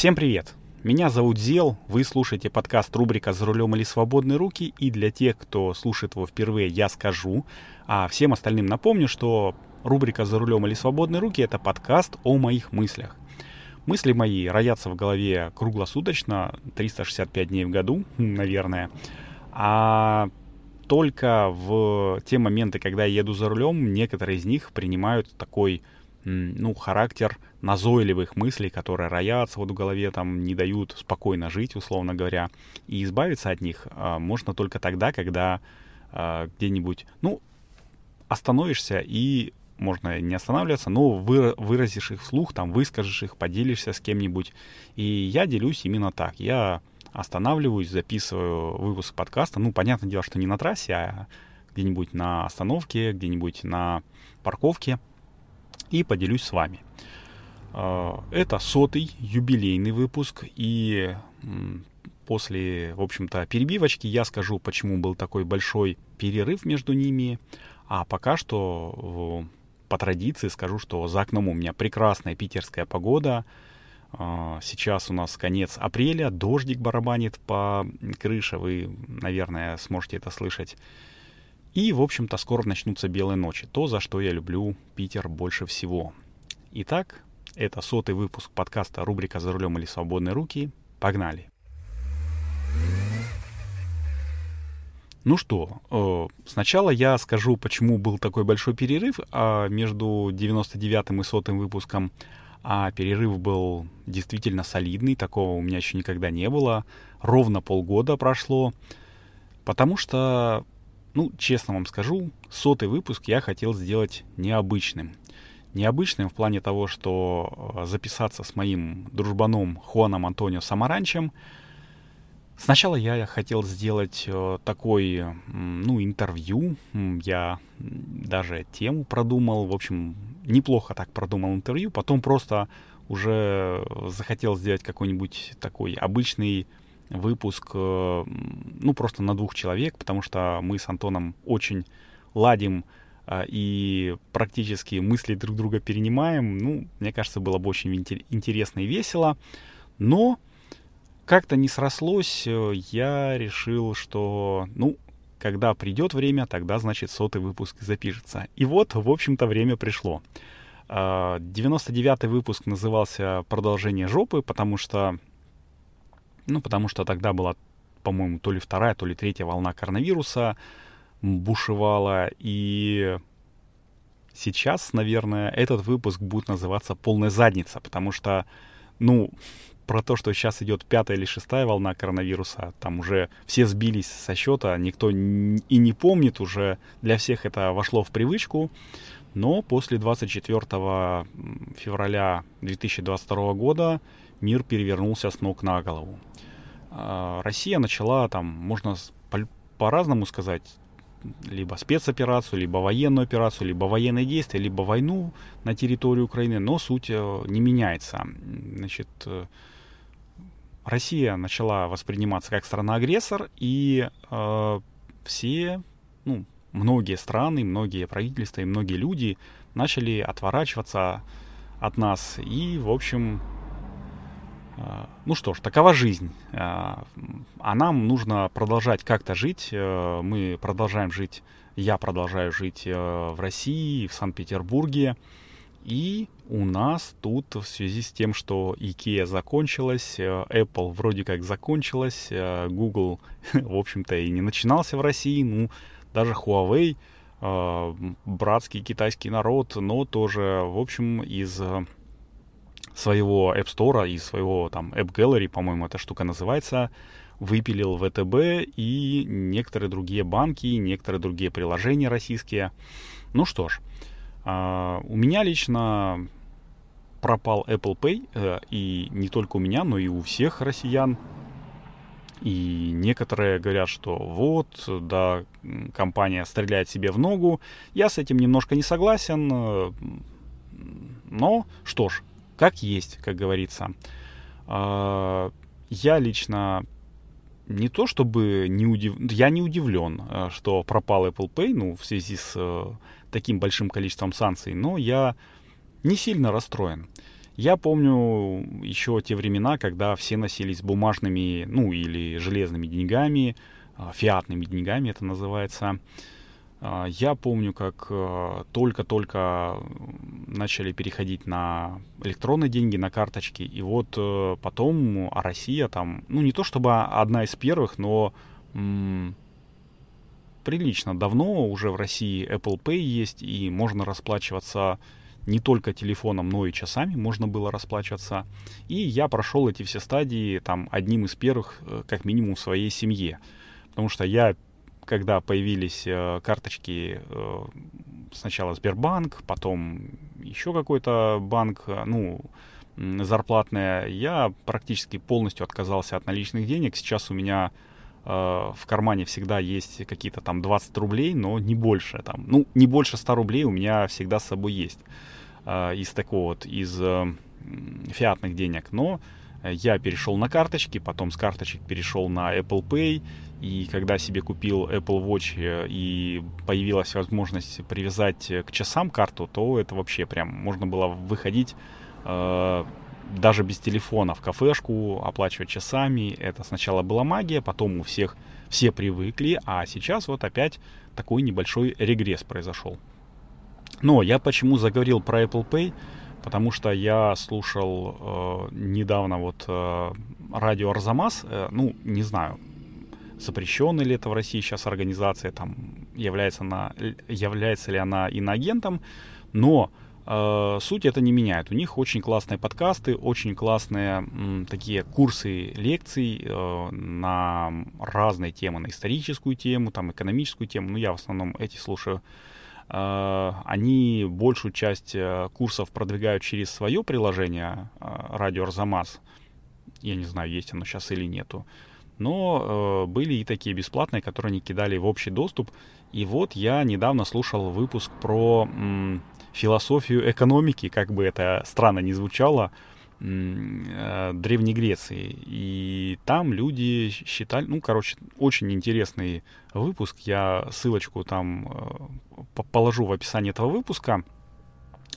Всем привет! Меня зовут Зел, вы слушаете подкаст рубрика «За рулем или свободные руки», и для тех, кто слушает его впервые, я скажу, а всем остальным напомню, что рубрика «За рулем или свободные руки» — это подкаст о моих мыслях. Мысли мои роятся в голове круглосуточно, 365 дней в году, наверное, а только в те моменты, когда я еду за рулем, некоторые из них принимают такой ну, характер назойливых мыслей, которые роятся вот в голове, там, не дают спокойно жить, условно говоря. И избавиться от них а, можно только тогда, когда а, где-нибудь, ну, остановишься и можно не останавливаться, но вы, выразишь их вслух, там, выскажешь их, поделишься с кем-нибудь. И я делюсь именно так. Я останавливаюсь, записываю выпуск подкаста. Ну, понятное дело, что не на трассе, а где-нибудь на остановке, где-нибудь на парковке — и поделюсь с вами. А, это сотый юбилейный выпуск, и после, в общем-то, перебивочки я скажу, почему был такой большой перерыв между ними. А пока что по традиции скажу, что за окном у меня прекрасная питерская погода. А, сейчас у нас конец апреля, дождик барабанит по крыше, вы, наверное, сможете это слышать. И, в общем-то, скоро начнутся белые ночи, то, за что я люблю Питер больше всего. Итак, это сотый выпуск подкаста рубрика «За рулем или свободные руки». Погнали! Ну что, э, сначала я скажу, почему был такой большой перерыв а между 99 и 100 выпуском. А перерыв был действительно солидный, такого у меня еще никогда не было. Ровно полгода прошло, потому что ну, честно вам скажу, сотый выпуск я хотел сделать необычным. Необычным в плане того, что э, записаться с моим дружбаном Хуаном Антонио Самаранчем. Сначала я хотел сделать э, такой, ну, интервью. Я даже тему продумал. В общем, неплохо так продумал интервью. Потом просто уже захотел сделать какой-нибудь такой обычный выпуск, э, ну, просто на двух человек, потому что мы с Антоном очень ладим и практически мысли друг друга перенимаем. Ну, мне кажется, было бы очень интересно и весело. Но как-то не срослось, э, я решил, что, ну, когда придет время, тогда, значит, сотый выпуск запишется. И вот, в общем-то, время пришло. 99-й выпуск назывался «Продолжение жопы», потому что ну, потому что тогда была, по-моему, то ли вторая, то ли третья волна коронавируса бушевала. И сейчас, наверное, этот выпуск будет называться «Полная задница», потому что, ну, про то, что сейчас идет пятая или шестая волна коронавируса, там уже все сбились со счета, никто и не помнит уже, для всех это вошло в привычку. Но после 24 февраля 2022 года мир перевернулся с ног на голову. А, Россия начала там, можно по-разному сказать, либо спецоперацию, либо военную операцию, либо военные действия, либо войну на территории Украины, но суть э, не меняется. Значит, э, Россия начала восприниматься как страна-агрессор, и э, все, ну, многие страны, многие правительства и многие люди начали отворачиваться от нас. И, в общем, ну что ж, такова жизнь. А, а нам нужно продолжать как-то жить. Э, мы продолжаем жить, я продолжаю жить э, в России, в Санкт-Петербурге. И у нас тут в связи с тем, что IKEA закончилась, э, Apple вроде как закончилась, Google, в общем-то, и не начинался в России, ну, даже Huawei, братский китайский народ, но тоже, в общем, из своего App Store и своего там App Gallery, по-моему, эта штука называется, выпилил ВТБ и некоторые другие банки, некоторые другие приложения российские. Ну что ж, э, у меня лично пропал Apple Pay, э, и не только у меня, но и у всех россиян. И некоторые говорят, что вот, да, компания стреляет себе в ногу. Я с этим немножко не согласен. Э, но что ж, как есть, как говорится. А, я лично не то чтобы не удив... я не удивлен, а, что пропал Apple Pay, ну, в связи с э, таким большим количеством санкций, но я не сильно расстроен. Я помню еще те времена, когда все носились бумажными, ну или железными деньгами, а, фиатными деньгами это называется. Я помню, как э, только-только начали переходить на электронные деньги, на карточки, и вот э, потом а Россия там, ну не то чтобы одна из первых, но м- прилично давно уже в России Apple Pay есть, и можно расплачиваться не только телефоном, но и часами можно было расплачиваться. И я прошел эти все стадии там одним из первых, э, как минимум, в своей семье. Потому что я, когда появились э, карточки, э, сначала Сбербанк, потом еще какой-то банк, э, ну, зарплатная, я практически полностью отказался от наличных денег. Сейчас у меня в кармане всегда есть какие-то там 20 рублей, но не больше. Там, ну, не больше 100 рублей у меня всегда с собой есть из такого вот, из фиатных денег. Но я перешел на карточки, потом с карточек перешел на Apple Pay, и когда себе купил Apple Watch э, и появилась возможность привязать к часам карту, то это вообще прям можно было выходить э, даже без телефона в кафешку, оплачивать часами. Это сначала была магия, потом у всех все привыкли, а сейчас вот опять такой небольшой регресс произошел. Но я почему заговорил про Apple Pay? Потому что я слушал э, недавно вот э, радио Арзамас, э, ну, не знаю, запрещенная ли это в России сейчас организация, там, является, она, является ли она иноагентом, но э, суть это не меняет. У них очень классные подкасты, очень классные м, такие курсы лекций э, на разные темы, на историческую тему, там, экономическую тему, ну, я в основном эти слушаю. Э, они большую часть э, курсов продвигают через свое приложение э, Радио Арзамас. Я не знаю, есть оно сейчас или нету но э, были и такие бесплатные, которые они кидали в общий доступ. И вот я недавно слушал выпуск про м, философию экономики, как бы это странно не звучало, м, э, Древней Греции. И там люди считали, ну, короче, очень интересный выпуск. Я ссылочку там э, положу в описании этого выпуска.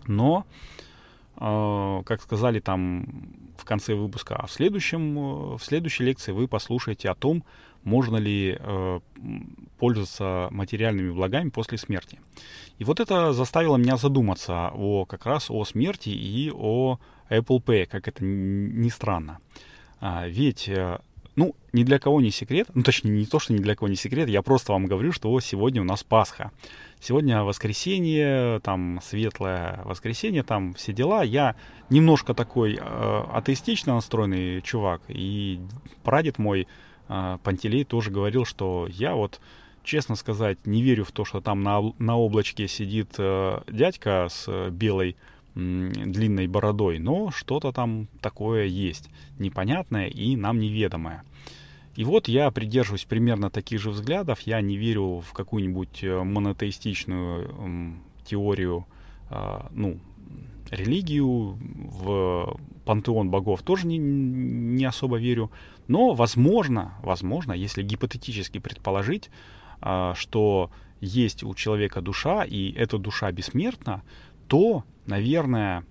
Но, как сказали там в конце выпуска, а в, следующем, э, в следующей лекции вы послушаете о том, можно ли э, пользоваться материальными благами после смерти. И вот это заставило меня задуматься о как раз о смерти и о Apple Pay, как это ни странно. А, ведь э, ну, ни для кого не секрет, ну, точнее, не то, что ни для кого не секрет, я просто вам говорю, что сегодня у нас Пасха. Сегодня воскресенье, там, светлое воскресенье, там, все дела. Я немножко такой э, атеистично настроенный чувак, и прадед мой, э, Пантелей, тоже говорил, что я вот, честно сказать, не верю в то, что там на, на облачке сидит э, дядька с белой длинной бородой, но что-то там такое есть, непонятное и нам неведомое. И вот я придерживаюсь примерно таких же взглядов. Я не верю в какую-нибудь э, монотеистичную теорию, а, ну, религию, в пантеон богов тоже не, не особо верю. Но возможно, возможно, если гипотетически предположить, а, что есть у человека душа, и эта душа бессмертна, то наверное,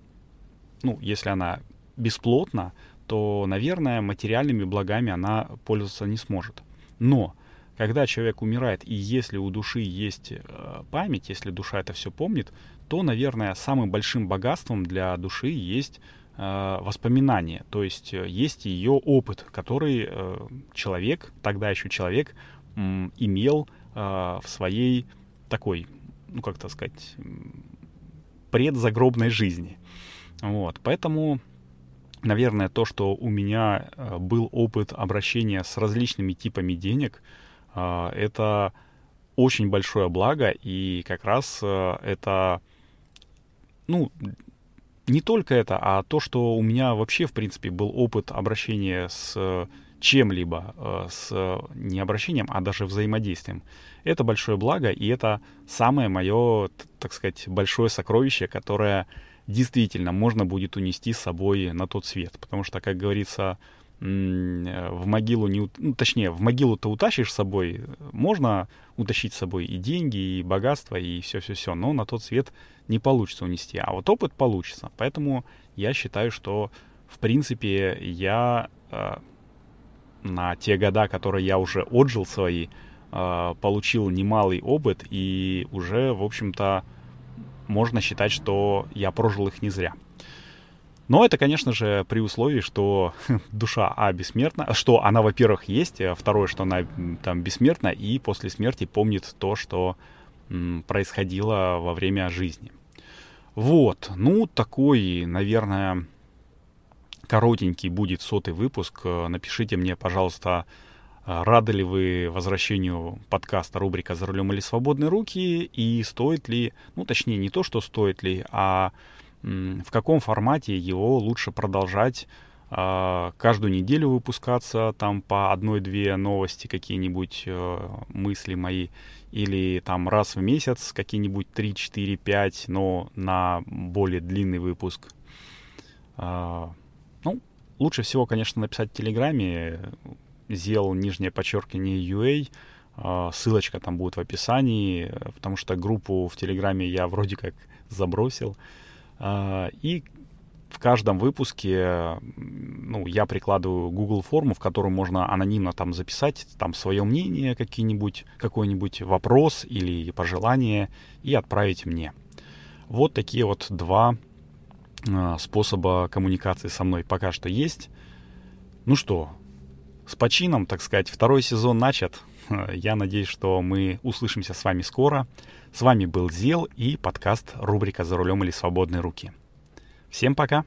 ну, если она бесплотна, то, наверное, материальными благами она пользоваться не сможет. Но когда человек умирает, и если у души есть э, память, если душа это все помнит, то, наверное, самым большим богатством для души есть э, воспоминания, то есть э, есть ее опыт, который человек, тогда еще человек, имел в своей такой, ну как то сказать, предзагробной жизни. Вот, поэтому, наверное, то, что у меня э, был опыт обращения с различными типами денег, э, это очень большое благо, и как раз э, это, ну, не только это, а то, что у меня вообще, в принципе, был опыт обращения с чем-либо, э, с не обращением, а даже взаимодействием. Это большое благо, и это самое мое, так сказать, большое сокровище, которое действительно можно будет унести с собой на тот свет. Потому что, как говорится, в могилу не... Ну, точнее, в могилу ты утащишь с собой. Можно утащить с собой и деньги, и богатство, и все-все-все. Но на тот свет не получится унести. А вот опыт получится. Поэтому я считаю, что, в принципе, я э, на те года, которые я уже отжил свои, э, получил немалый опыт. И уже, в общем-то, можно считать, что я прожил их не зря. Но это, конечно же, при условии, что душа А бессмертна, что она, во-первых, есть, а второе, что она там бессмертна и после смерти помнит то, что происходило во время жизни. Вот, ну, такой, наверное, коротенький будет сотый выпуск. Напишите мне, пожалуйста, рады ли вы возвращению подкаста рубрика «За рулем или свободные руки» и стоит ли, ну, точнее, не то, что стоит ли, а в каком формате его лучше продолжать а, каждую неделю выпускаться, там по одной-две новости какие-нибудь э, мысли мои, или там раз в месяц какие-нибудь 3, 4, 5, но на более длинный выпуск. Лучше всего, конечно, написать в Телеграме, сделал нижнее подчеркивание UA, а, ссылочка там будет в описании, потому что группу в Телеграме я вроде как забросил. А, и в каждом выпуске ну, я прикладываю Google форму, в которую можно анонимно там записать там свое мнение, какие-нибудь, какой-нибудь вопрос или пожелание и отправить мне. Вот такие вот два способа коммуникации со мной пока что есть. Ну что, с почином, так сказать, второй сезон начат. Я надеюсь, что мы услышимся с вами скоро. С вами был Зел и подкаст рубрика «За рулем или свободные руки». Всем пока!